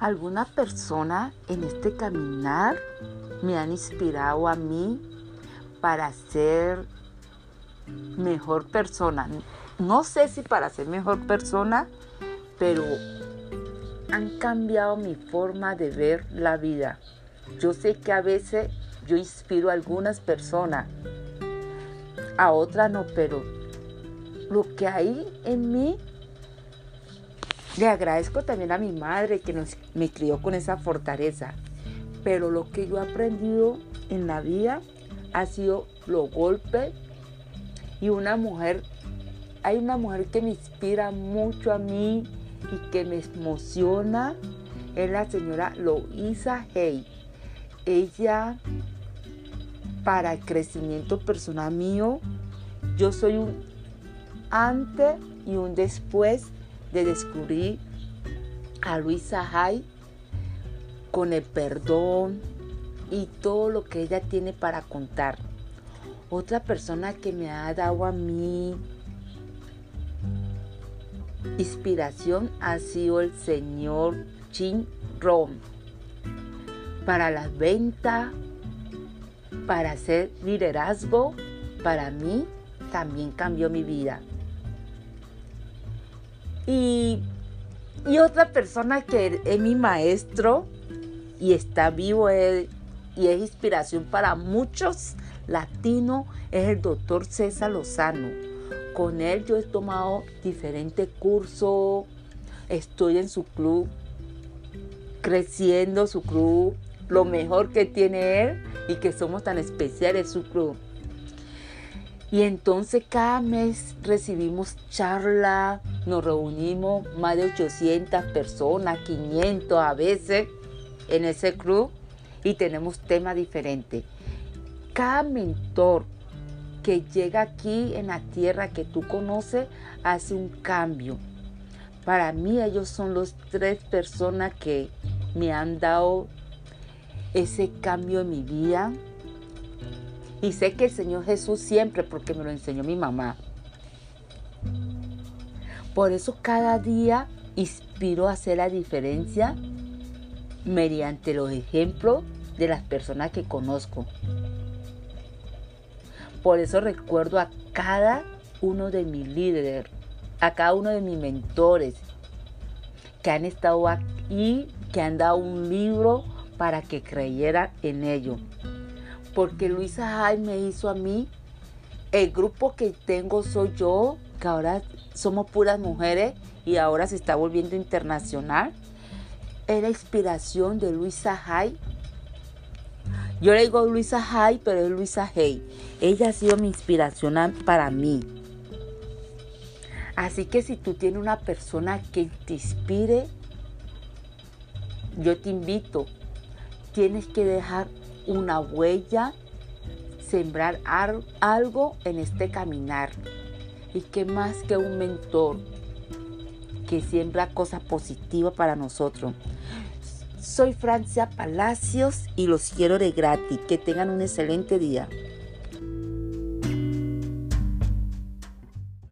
alguna persona en este caminar me han inspirado a mí para ser mejor persona. No sé si para ser mejor persona, pero han cambiado mi forma de ver la vida. Yo sé que a veces yo inspiro a algunas personas, a otras no, pero lo que hay en mí, le agradezco también a mi madre que me crió con esa fortaleza. Pero lo que yo he aprendido en la vida ha sido los golpes y una mujer, hay una mujer que me inspira mucho a mí y que me emociona, es la señora Loisa Hay. Ella, para el crecimiento personal mío, yo soy un antes y un después de descubrir a Luisa Hay con el perdón y todo lo que ella tiene para contar. Otra persona que me ha dado a mí inspiración ha sido el señor Chin Rom. Para las ventas, para hacer liderazgo, para mí también cambió mi vida. Y, y otra persona que es mi maestro y está vivo y es inspiración para muchos latinos es el doctor César Lozano. Con él yo he tomado diferentes cursos, estoy en su club, creciendo su club, lo mejor que tiene él y que somos tan especiales su club. Y entonces cada mes recibimos charla, nos reunimos más de 800 personas, 500 a veces en ese club y tenemos temas diferentes. Cada mentor que llega aquí en la tierra que tú conoces hace un cambio. Para mí ellos son los tres personas que me han dado ese cambio en mi vida, y sé que el Señor Jesús siempre, porque me lo enseñó mi mamá. Por eso cada día inspiro a hacer la diferencia mediante los ejemplos de las personas que conozco. Por eso recuerdo a cada uno de mis líderes, a cada uno de mis mentores que han estado aquí, que han dado un libro para que creyera en ello porque Luisa Jai me hizo a mí. El grupo que tengo soy yo, que ahora somos puras mujeres y ahora se está volviendo internacional. Es la inspiración de Luisa Jai. Yo le digo Luisa Jai, pero es Luisa Hay. Ella ha sido mi inspiración para mí. Así que si tú tienes una persona que te inspire, yo te invito. Tienes que dejar una huella, sembrar algo en este caminar. Y qué más que un mentor que siembra cosas positivas para nosotros. Soy Francia Palacios y los quiero de gratis. Que tengan un excelente día.